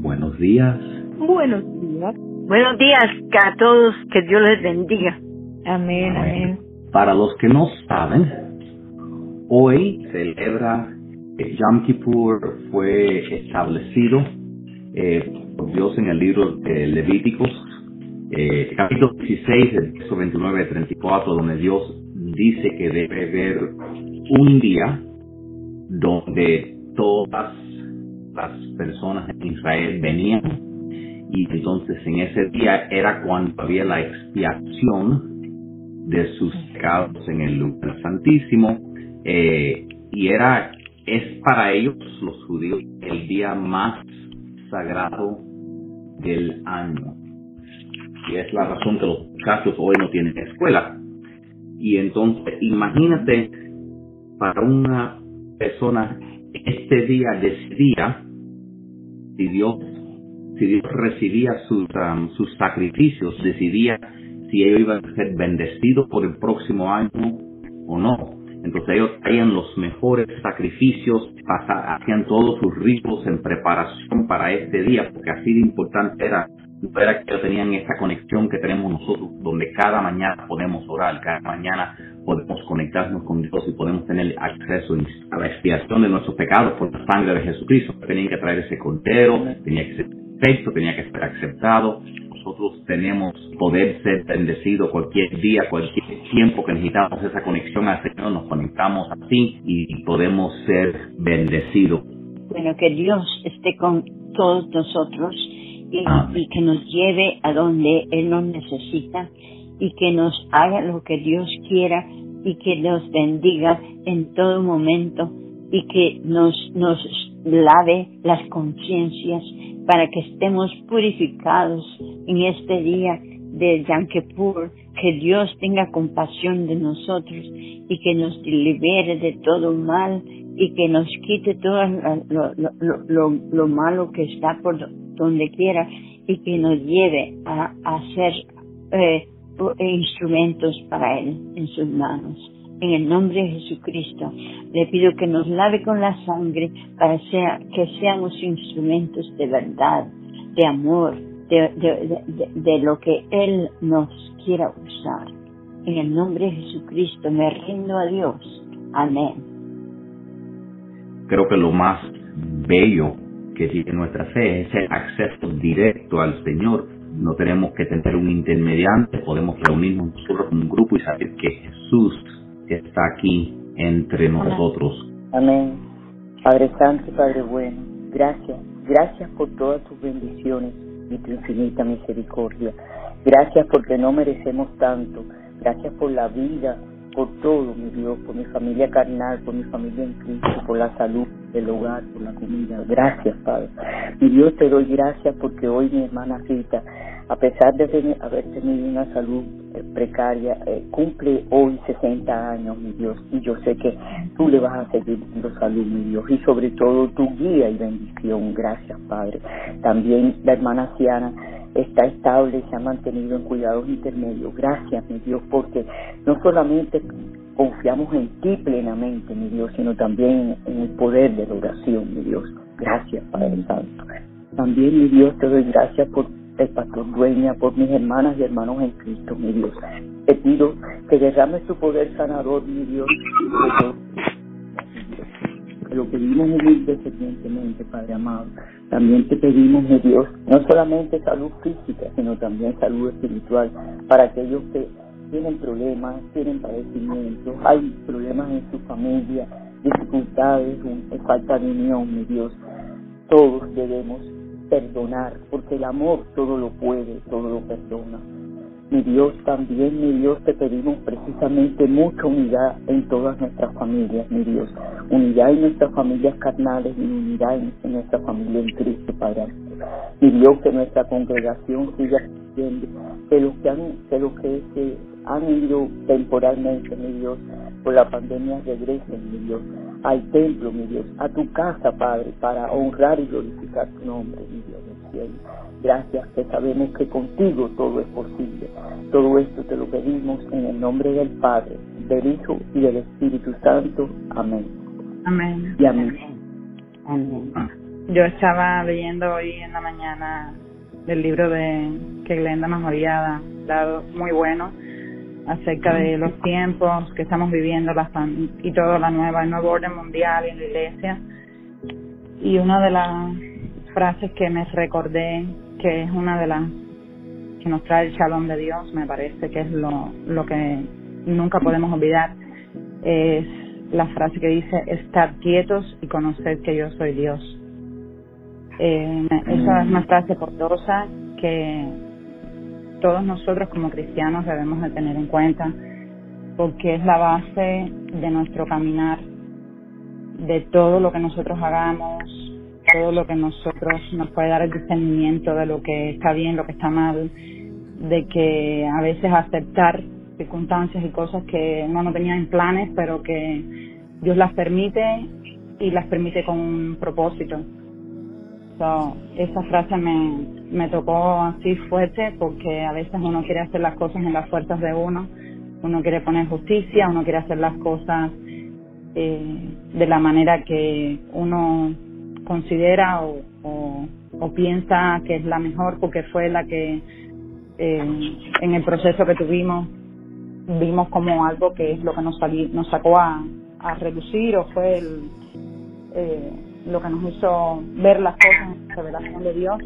Buenos días. Buenos días. Buenos días a todos, que Dios les bendiga. Amén, amén. Para los que no saben, hoy celebra que Yom Kippur fue establecido eh, por Dios en el libro de Levíticos, eh, capítulo 16, el verso 29 34, donde Dios dice que debe haber un día donde todas las personas en Israel venían. Y entonces en ese día era cuando había la expiación de sus pecados en el lugar santísimo. Eh, y era es para ellos los judíos el día más sagrado del año. Y es la razón que los muchachos hoy no tienen escuela. Y entonces imagínate para una persona este día decidía si Dios, si Dios recibía sus, um, sus sacrificios, decidía si ellos iban a ser bendecidos por el próximo año o no. Entonces ellos traían los mejores sacrificios, hacían todos sus ritos en preparación para este día, porque así de importante era era que tenían esta conexión que tenemos nosotros, donde cada mañana podemos orar, cada mañana podemos conectarnos con Dios y podemos tener acceso a la expiación de nuestros pecados por la sangre de Jesucristo. Tenían que traer ese cordero, tenía que ser perfecto, tenía que ser aceptado. Nosotros tenemos poder ser bendecidos cualquier día, cualquier tiempo que necesitamos esa conexión al Señor, nos conectamos así y podemos ser bendecidos. Bueno, que Dios esté con todos nosotros y, que nos lleve a donde Él nos necesita y que nos haga lo que Dios quiera y que nos bendiga en todo momento y que nos, nos lave las conciencias para que estemos purificados en este día de Yom Kippur, que Dios tenga compasión de nosotros y que nos libere de todo mal y que nos quite todo lo, lo, lo, lo malo que está por donde quiera y que nos lleve a, hacer eh, instrumentos para Él en sus manos. En el nombre de Jesucristo, le pido que nos lave con la sangre para que seamos instrumentos de verdad, de amor, de, de, de, lo que Él nos quiera usar. En el nombre de Jesucristo me rindo a Dios. Amén. Creo que lo más bello que tiene nuestra fe es el acceso directo al Señor. No tenemos que tener un intermediante, podemos reunirnos nosotros en un grupo y saber que Jesús está aquí entre nosotros. Amén. Padre Santo, Padre bueno, gracias. Gracias por todas tus bendiciones y tu infinita misericordia. Gracias porque no merecemos tanto. Gracias por la vida, por todo, mi Dios, por mi familia carnal, por mi familia en Cristo, por la salud del hogar, por la comida. Gracias, Padre. Mi Dios, te doy gracias porque hoy mi hermana Rita, a pesar de haber tenido una salud precaria, eh, cumple hoy 60 años, mi Dios, y yo sé que tú le vas a seguir dando salud, mi Dios, y sobre todo tu guía y bendición. Gracias, Padre. También la hermana Ciana está estable, se ha mantenido en cuidados intermedios. Gracias, mi Dios, porque no solamente confiamos en ti plenamente, mi Dios, sino también en el poder de la oración, mi Dios. Gracias, Padre Santo. También, mi Dios, te doy gracias por el pastor dueña, por mis hermanas y hermanos en Cristo, mi Dios. Te pido que derrames tu poder sanador, mi Dios, que lo pedimos humildemente, Padre amado. También te pedimos, mi Dios, no solamente salud física, sino también salud espiritual para aquellos que tienen problemas, tienen padecimientos, hay problemas en su familia, dificultades, falta de unión, mi Dios. Todos debemos perdonar, porque el amor todo lo puede, todo lo perdona. Mi Dios, también, mi Dios, te pedimos precisamente mucha unidad en todas nuestras familias, mi Dios. Unidad en nuestras familias carnales y unidad en, nuestra familia en Cristo, Padre. Mi Dios, que nuestra congregación siga creciendo, que los que han, que los que se han ido temporalmente, mi Dios, por la pandemia regresen, mi Dios, al templo, mi Dios, a tu casa, Padre, para honrar y glorificar tu nombre, mi Dios del cielo. Gracias que sabemos que contigo todo es posible. Todo esto te lo pedimos en el nombre del Padre, del Hijo y del Espíritu Santo. Amén. Amén. Y amén. Amén. yo estaba leyendo hoy en la mañana del libro de que Glenda nos había dado, muy bueno, acerca de los tiempos que estamos viviendo y todo la nueva, el nuevo orden mundial en la iglesia. Y una de las frases que me recordé, que es una de las que nos trae el shalom de Dios, me parece que es lo, lo que nunca podemos olvidar, es la frase que dice, estar quietos y conocer que yo soy Dios. Eh, esa es una frase poderosa que todos nosotros como cristianos debemos de tener en cuenta porque es la base de nuestro caminar, de todo lo que nosotros hagamos, todo lo que nosotros nos puede dar el discernimiento de lo que está bien, lo que está mal, de que a veces aceptar circunstancias y cosas que uno no tenía en planes, pero que Dios las permite y las permite con un propósito. So, esa frase me, me tocó así fuerte porque a veces uno quiere hacer las cosas en las fuerzas de uno, uno quiere poner justicia, uno quiere hacer las cosas eh, de la manera que uno considera o, o, piensa que es la mejor porque fue la que eh, en el proceso que tuvimos vimos como algo que es lo que nos, nos sacó a, a reducir o fue el, eh, lo que nos hizo ver las cosas en la revelación de Dios.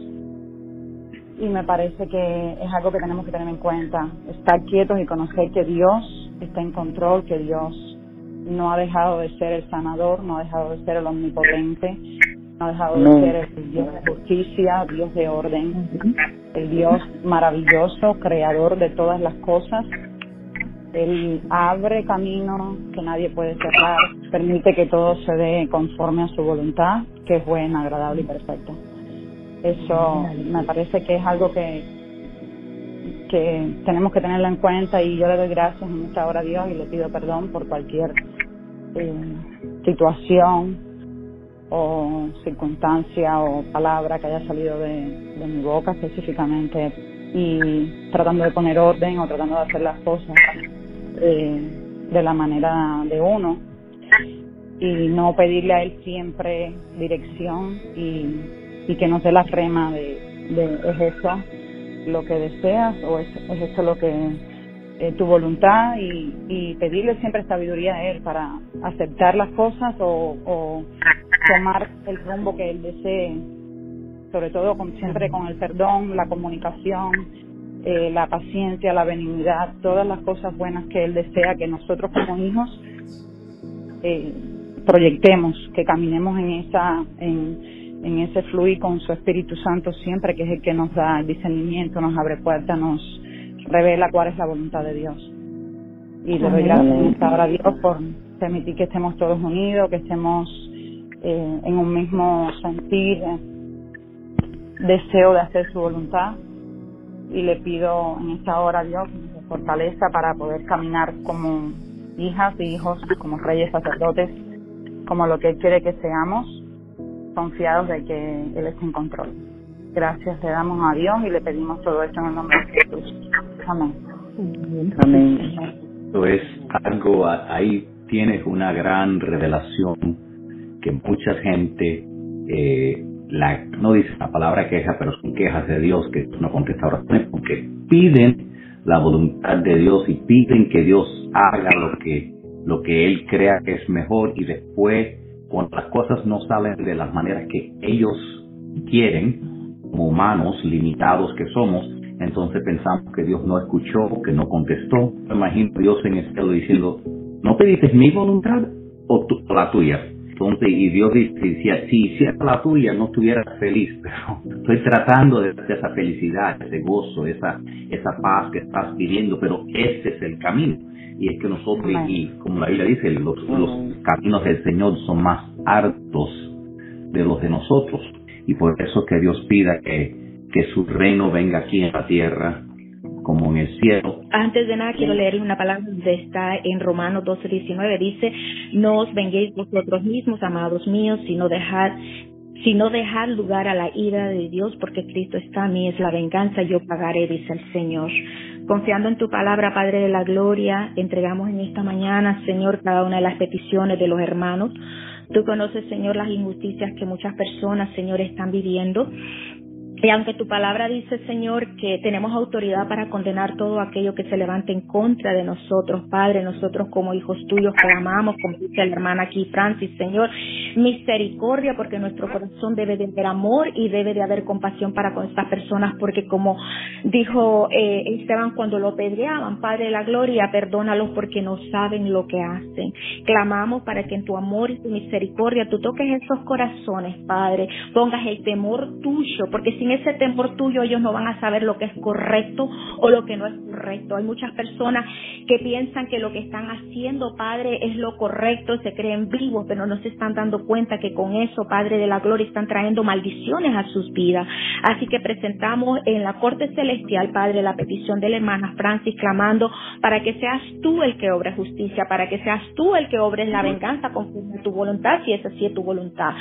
Y me parece que es algo que tenemos que tener en cuenta, estar quietos y conocer que Dios está en control, que Dios no ha dejado de ser el sanador, no ha dejado de ser el omnipotente, no ha dejado de ser el Dios de justicia, Dios de orden, el Dios maravilloso, creador de todas las cosas él abre camino que nadie puede cerrar, permite que todo se dé conforme a su voluntad, que es buena, agradable y perfecta. Eso me parece que es algo que, que tenemos que tenerlo en cuenta y yo le doy gracias en esta hora a Dios y le pido perdón por cualquier eh, situación o circunstancia o palabra que haya salido de, de mi boca específicamente y tratando de poner orden o tratando de hacer las cosas de la manera de uno y no pedirle a él siempre dirección y, y que nos dé la crema de, de es eso lo que deseas o es, es esto lo que eh, tu voluntad y, y pedirle siempre sabiduría a él para aceptar las cosas o, o tomar el rumbo que él desee sobre todo con, siempre con el perdón, la comunicación, eh, la paciencia, la benignidad, todas las cosas buenas que Él desea que nosotros como hijos eh, proyectemos, que caminemos en esa, en, en ese fluir con su Espíritu Santo siempre, que es el que nos da el discernimiento, nos abre puertas, nos revela cuál es la voluntad de Dios. Y le doy gracias a Dios por permitir que estemos todos unidos, que estemos eh, en un mismo sentir, deseo de hacer su voluntad y le pido en esta hora a Dios fortaleza para poder caminar como hijas y hijos, como reyes sacerdotes, como lo que Él quiere que seamos, confiados de que Él está en control. Gracias le damos a Dios y le pedimos todo esto en el nombre de Jesús. Amén. Amén. Esto es algo, ahí tienes una gran revelación que mucha gente eh, no dice la palabra queja, pero son quejas de Dios que no contesta oraciones porque piden la voluntad de Dios y piden que Dios haga lo que, lo que Él crea que es mejor y después cuando las cosas no salen de las maneras que ellos quieren, como humanos limitados que somos, entonces pensamos que Dios no escuchó, que no contestó. Imagino Dios en el cielo diciendo, ¿no pediste mi voluntad o la tuya? Entonces, y Dios decía, si hiciera la tuya no estuviera feliz, pero estoy tratando de hacer esa felicidad, ese gozo, esa, esa paz que estás pidiendo, pero ese es el camino. Y es que nosotros, y como la Biblia dice, los, los caminos del Señor son más hartos de los de nosotros. Y por eso que Dios pida que, que su reino venga aquí en la tierra como en el cielo. Antes de nada, quiero leer una palabra que está en Romanos 12:19. Dice: No os venguéis vosotros mismos, amados míos, sino dejar sino dejar lugar a la ira de Dios, porque Cristo está a mí, es la venganza, yo pagaré, dice el Señor. Confiando en tu palabra, Padre de la Gloria, entregamos en esta mañana, Señor, cada una de las peticiones de los hermanos Tú conoces, Señor, las injusticias que muchas personas, Señor, están viviendo. Y aunque tu palabra dice, Señor, que tenemos autoridad para condenar todo aquello que se levante en contra de nosotros, Padre, nosotros como hijos tuyos clamamos, como dice la hermana aquí, Francis, Señor, misericordia, porque nuestro corazón debe de haber amor y debe de haber compasión para con estas personas, porque como dijo eh, Esteban cuando lo pedreaban, Padre de la gloria, perdónalos porque no saben lo que hacen. Clamamos para que en tu amor y tu misericordia tú toques esos corazones, Padre, pongas el temor tuyo, porque sin ese temor tuyo ellos no van a saber lo que es correcto o lo que no es correcto. Hay muchas personas que piensan que lo que están haciendo, Padre, es lo correcto, se creen vivos, pero no se están dando cuenta que con eso, Padre de la Gloria, están trayendo maldiciones a sus vidas. Así que presentamos en la corte celestial, Padre, la petición de la hermana Francis, clamando para que seas tú el que obre justicia, para que seas tú el que obres la venganza conforme tu voluntad, si esa sí es tu voluntad.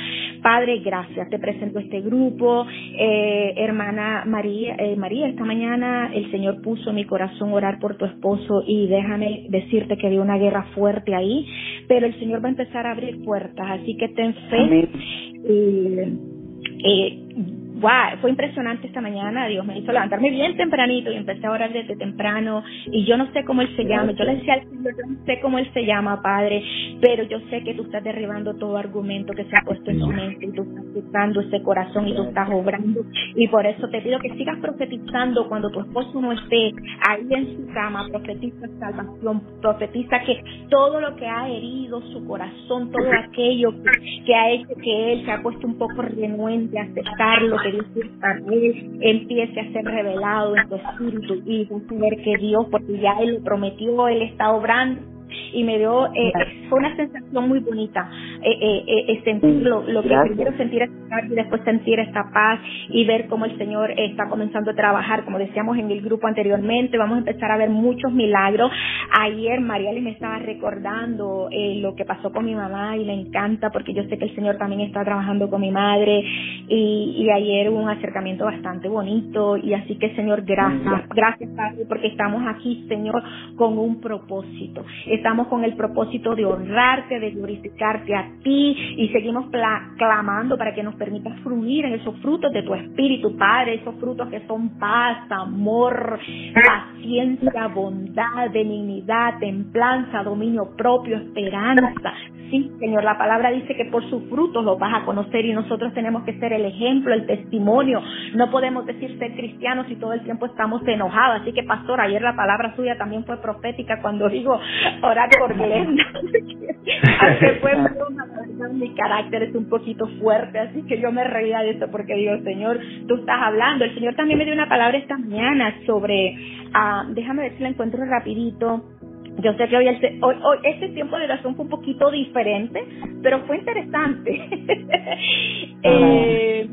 Padre, gracias. Te presento este grupo. Eh, hermana María, eh, María, esta mañana el Señor puso en mi corazón orar por tu esposo y déjame decirte que había una guerra fuerte ahí, pero el Señor va a empezar a abrir puertas, así que ten fe. Y, wow, fue impresionante esta mañana, Dios me hizo levantarme bien tempranito y empecé a orar desde temprano y yo no sé cómo Él se llama, yo le decía al Señor, yo no sé cómo Él se llama, Padre, pero yo sé que tú estás derribando todo argumento que se ha puesto en su mente y tú estás tocando ese corazón y tú estás obrando y por eso te pido que sigas profetizando cuando tu esposo no esté ahí en su cama, profetiza salvación, profetiza que todo lo que ha herido su corazón, todo aquello que, que ha hecho que Él se ha puesto un poco renuente a aceptar lo que Para él empiece a ser revelado en tu espíritu y ver que Dios, porque ya Él lo prometió, Él está obrando y me dio, eh, fue una sensación muy bonita, eh, eh, eh sentir lo, lo que primero sentir y después sentir esta paz y ver cómo el Señor está comenzando a trabajar, como decíamos en el grupo anteriormente, vamos a empezar a ver muchos milagros. Ayer Mariali me estaba recordando eh, lo que pasó con mi mamá y me encanta porque yo sé que el Señor también está trabajando con mi madre y, y ayer hubo un acercamiento bastante bonito y así que Señor, gracias, gracias Padre porque estamos aquí Señor con un propósito, estamos con el propósito de honrarte, de glorificarte a ti y seguimos clamando para que nos permitas fluir en esos frutos de tu espíritu, Padre, esos frutos que son paz, amor, paciencia, bondad, benignidad, templanza, dominio propio, esperanza. Sí, Señor, la palabra dice que por sus frutos los vas a conocer y nosotros tenemos que ser el ejemplo, el testimonio. No podemos decir ser cristianos si todo el tiempo estamos enojados. Así que, pastor, ayer la palabra suya también fue profética cuando digo orar por Glenda. Aunque fue mi carácter es un poquito fuerte, así que yo me reía de eso porque digo, Señor, tú estás hablando. El Señor también me dio una palabra esta mañana sobre, ah, déjame ver si la encuentro rapidito. Yo sé que hoy, hoy, hoy este tiempo de oración fue un poquito diferente, pero fue interesante. eh,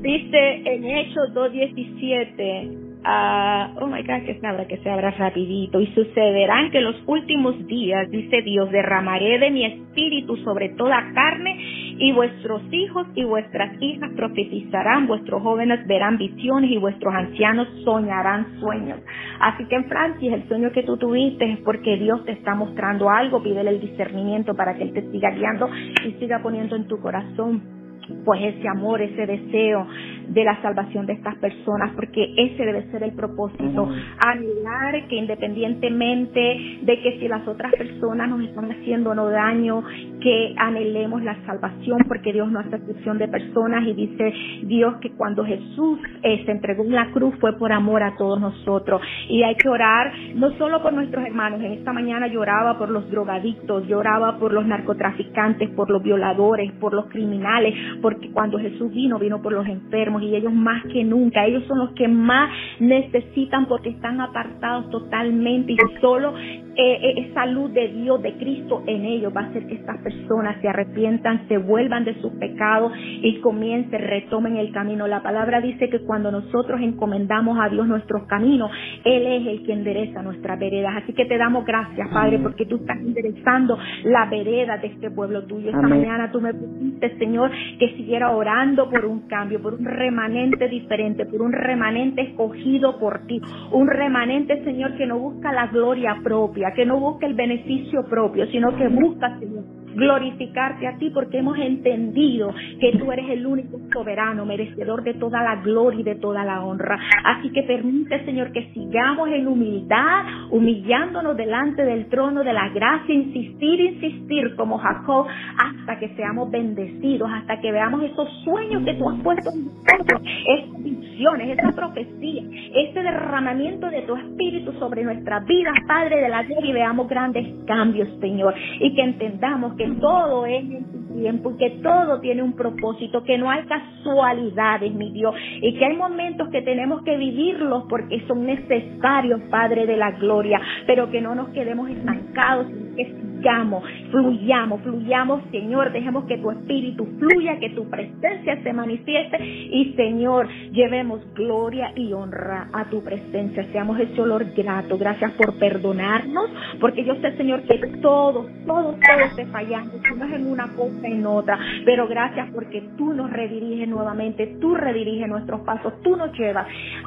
dice en Hechos 2.17, Ah, oh my God, que se abra, que se abra rapidito. Y sucederán que en los últimos días, dice Dios, derramaré de mi espíritu sobre toda carne y vuestros hijos y vuestras hijas profetizarán, vuestros jóvenes verán visiones y vuestros ancianos soñarán sueños. Así que en Francia el sueño que tú tuviste es porque Dios te está mostrando algo, pídele el discernimiento para que Él te siga guiando y siga poniendo en tu corazón pues ese amor, ese deseo de la salvación de estas personas, porque ese debe ser el propósito, anhelar que independientemente de que si las otras personas nos están haciendo no daño, que anhelemos la salvación, porque Dios no hace excepción de personas y dice Dios que cuando Jesús eh, se entregó en la cruz fue por amor a todos nosotros. Y hay que orar no solo por nuestros hermanos, en esta mañana lloraba por los drogadictos, lloraba por los narcotraficantes, por los violadores, por los criminales, porque cuando Jesús vino, vino por los enfermos y ellos más que nunca, ellos son los que más necesitan porque están apartados totalmente y solo eh, eh, esa luz de Dios, de Cristo en ellos va a hacer que estas personas se arrepientan, se vuelvan de sus pecados y comiencen, retomen el camino. La palabra dice que cuando nosotros encomendamos a Dios nuestros caminos, Él es el que endereza nuestras veredas. Así que te damos gracias, Padre, porque tú estás enderezando la vereda de este pueblo tuyo. Esta mañana tú me pusiste, Señor, que siguiera orando por un cambio, por un remanente diferente, por un remanente escogido por ti, un remanente, Señor, que no busca la gloria propia que no busca el beneficio propio, sino que busca, Señor, glorificarte a ti porque hemos entendido que tú eres el único soberano, merecedor de toda la gloria y de toda la honra. Así que permite, Señor, que sigamos en humildad, humillándonos delante del trono de la gracia, insistir, insistir como Jacob, hasta que seamos bendecidos, hasta que veamos esos sueños que tú has puesto en nosotros, esas visiones, esa profecía, ese derramamiento de tu espíritu sobre nuestras vidas, Padre de la gloria, y veamos grandes cambios, Señor, y que entendamos que que todo es en tu tiempo que todo tiene un propósito, que no hay casualidades, mi Dios, y que hay momentos que tenemos que vivirlos porque son necesarios, Padre de la gloria, pero que no nos quedemos estancados, que sigamos, fluyamos, fluyamos, Señor, dejemos que tu espíritu fluya, que tu presencia se manifieste. Y, Señor, llevemos gloria y honra a tu presencia, seamos ese olor grato, gracias por perdonarnos, porque yo sé, Señor, que todos, todos, todos te fallamos, no es en una cosa en otra, pero gracias porque tú nos rediriges nuevamente, tú rediriges nuestros pasos, tú nos llevas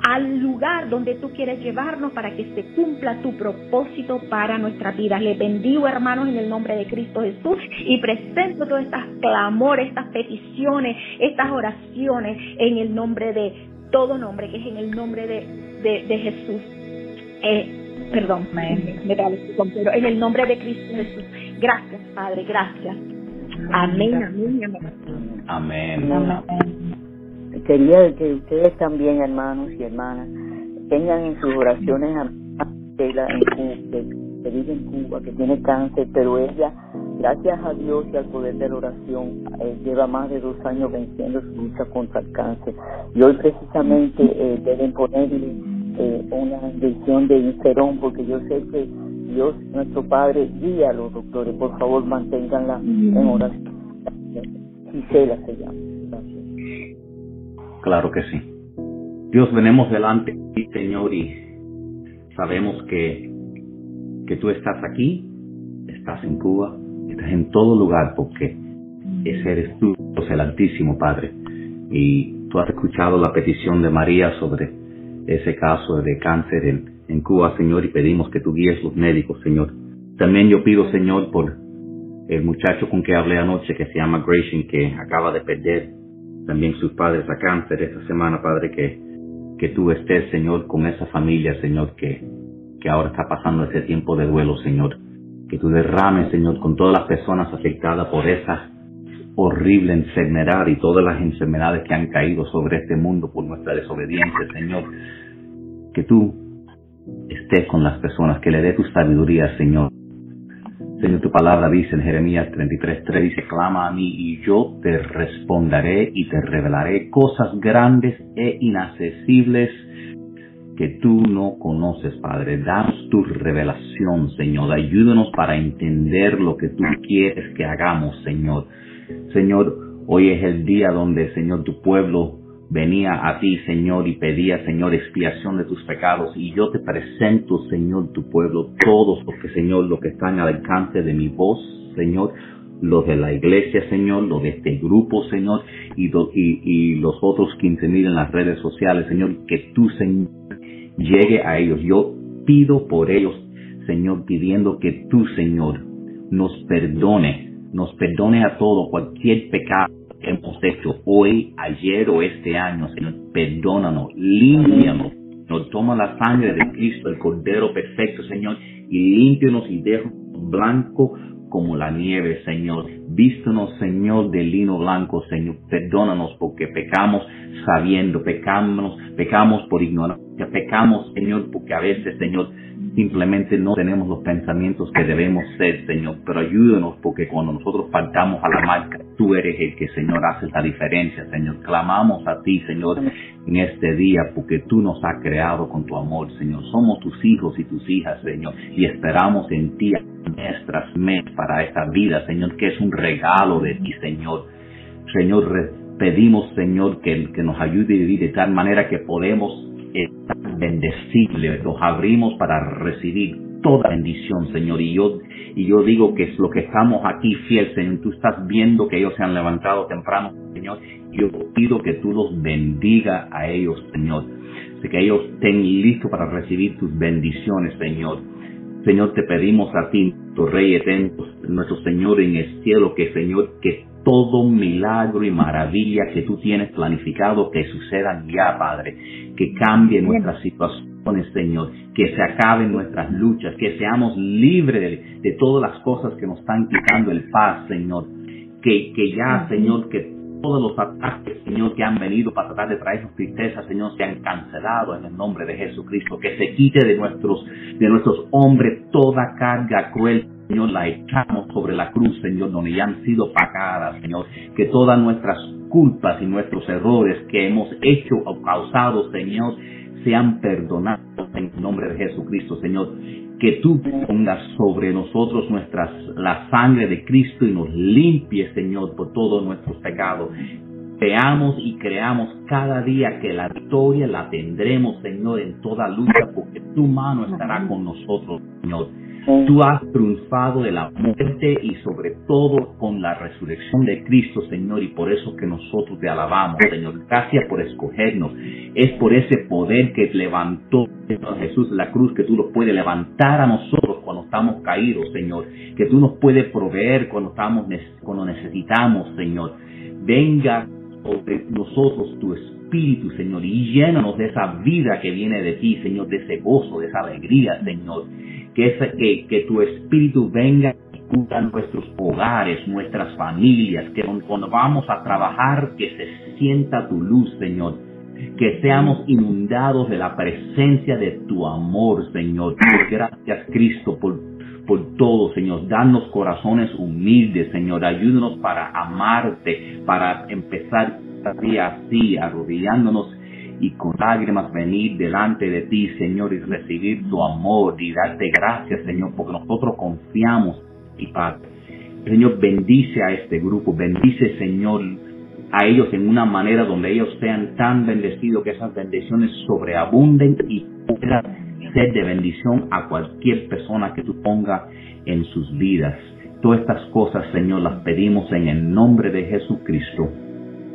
al lugar donde tú quieres llevarnos para que se cumpla tu propósito para nuestra vida. Le bendigo, hermanos, en el nombre de Cristo Jesús y presento todas estas clamores, estas peticiones, estas oraciones en el nombre de todo nombre, que es en el nombre de, de, Jesús. Eh, perdón, me, me pero en el nombre de Cristo Jesús. Gracias, Padre, gracias. Amén, amén, amén. Amén. Quería que ustedes también, hermanos y hermanas, tengan en sus oraciones a Estela que vive en Cuba, que tiene cáncer, pero ella, gracias a Dios y al poder de la oración, eh, lleva más de dos años venciendo su lucha contra el cáncer. Y hoy precisamente eh, deben ponerle eh, una inyección de inferón, porque yo sé que Dios, nuestro Padre, guía a los doctores. Por favor, manténganla en oración. Gisela se llama. Claro que sí. Dios, venemos delante de ti, Señor, y sabemos que, que tú estás aquí, estás en Cuba, estás en todo lugar, porque ese eres tú, el Altísimo, Padre. Y tú has escuchado la petición de María sobre ese caso de cáncer en, en Cuba, Señor, y pedimos que tú guíes los médicos, Señor. También yo pido, Señor, por el muchacho con que hablé anoche, que se llama Grayson, que acaba de perder también sus padres a cáncer esta semana, Padre, que, que tú estés, Señor, con esa familia, Señor, que, que ahora está pasando ese tiempo de duelo, Señor. Que tú derrames, Señor, con todas las personas afectadas por esa horrible enfermedad y todas las enfermedades que han caído sobre este mundo por nuestra desobediencia, Señor. Que tú estés con las personas, que le dé tu sabiduría, Señor. Señor, tu palabra dice en Jeremías 33.3, dice, clama a mí y yo te responderé y te revelaré cosas grandes e inaccesibles que tú no conoces, Padre. Danos tu revelación, Señor. Ayúdanos para entender lo que tú quieres que hagamos, Señor. Señor, hoy es el día donde, Señor, tu pueblo venía a ti, Señor, y pedía, Señor, expiación de tus pecados. Y yo te presento, Señor, tu pueblo, todos los que, Señor, los que están al alcance de mi voz, Señor, los de la iglesia, Señor, los de este grupo, Señor, y, y, los otros 15 mil en las redes sociales, Señor, que tú, Señor, llegue a ellos. Yo pido por ellos, Señor, pidiendo que tú, Señor, nos perdone, nos perdone a todo cualquier pecado hemos hecho hoy, ayer o este año, Señor, perdónanos, límpianos. Nos toma la sangre de Cristo, el Cordero perfecto, Señor, y límpianos y déjanos blanco como la nieve, Señor. Vístenos, Señor, de lino blanco, Señor. Perdónanos porque pecamos sabiendo, pecamos, pecamos por ignorancia, pecamos, Señor, porque a veces, Señor, simplemente no tenemos los pensamientos que debemos ser, Señor. Pero ayúdanos porque cuando nosotros faltamos a la marca, tú eres el que, Señor, hace la diferencia, Señor. Clamamos a ti, Señor, en este día porque tú nos has creado con tu amor, Señor. Somos tus hijos y tus hijas, Señor, y esperamos en ti nuestras mes para esta vida, Señor, que es un regalo de ti, Señor. Señor, pedimos, Señor, que, que nos ayude a vivir de tal manera que podemos estar bendecibles, los abrimos para recibir toda bendición, Señor. Y yo, y yo digo que es lo que estamos aquí fiel, Señor. Tú estás viendo que ellos se han levantado temprano, Señor. Yo pido que tú los bendiga a ellos, Señor. que ellos estén listos para recibir tus bendiciones, Señor. Señor, te pedimos a ti, tu Rey eterno, nuestro Señor en el cielo, que Señor, que todo milagro y maravilla que tú tienes planificado que sucedan ya, Padre, que cambie nuestras situaciones, Señor, que se acaben nuestras luchas, que seamos libres de, todas las cosas que nos están quitando el paz, Señor, que, que ya, Señor, que todos los ataques, Señor, que han venido para tratar de traernos tristeza, Señor, sean cancelados en el nombre de Jesucristo, que se quite de nuestros, de nuestros hombres toda carga cruel Señor, la echamos sobre la cruz, Señor, donde ya han sido pagadas, Señor. Que todas nuestras culpas y nuestros errores que hemos hecho o causado, Señor, sean perdonados en el nombre de Jesucristo, Señor. Que tú pongas sobre nosotros nuestras, la sangre de Cristo y nos limpie, Señor, por todos nuestros pecados. Veamos y creamos cada día que la victoria la tendremos, Señor, en toda lucha, porque tu mano estará con nosotros, Señor. Tú has triunfado de la muerte y sobre todo con la resurrección de Cristo, Señor, y por eso que nosotros te alabamos, Señor. Gracias por escogernos. Es por ese poder que levantó Jesús la cruz, que tú nos puedes levantar a nosotros cuando estamos caídos, Señor. Que tú nos puedes proveer cuando, estamos, cuando necesitamos, Señor. Venga sobre nosotros tu Espíritu, Señor, y llénanos de esa vida que viene de ti, Señor, de ese gozo, de esa alegría, Señor que, que, tu espíritu venga y a nuestros hogares, nuestras familias, que cuando vamos a trabajar, que se sienta tu luz, Señor, que seamos inundados de la presencia de tu amor, Señor. Gracias, Cristo, por, por todo, Señor. Danos corazones humildes, Señor. Ayúdanos para amarte, para empezar así, arrodillándonos y con lágrimas venir delante de ti, Señor, y recibir tu amor y darte gracias, Señor, porque nosotros confiamos y Padre. Señor, bendice a este grupo, bendice, Señor, a ellos en una manera donde ellos sean tan bendecidos que esas bendiciones sobreabunden y puedan ser de bendición a cualquier persona que tú pongas en sus vidas. Todas estas cosas, Señor, las pedimos en el nombre de Jesucristo.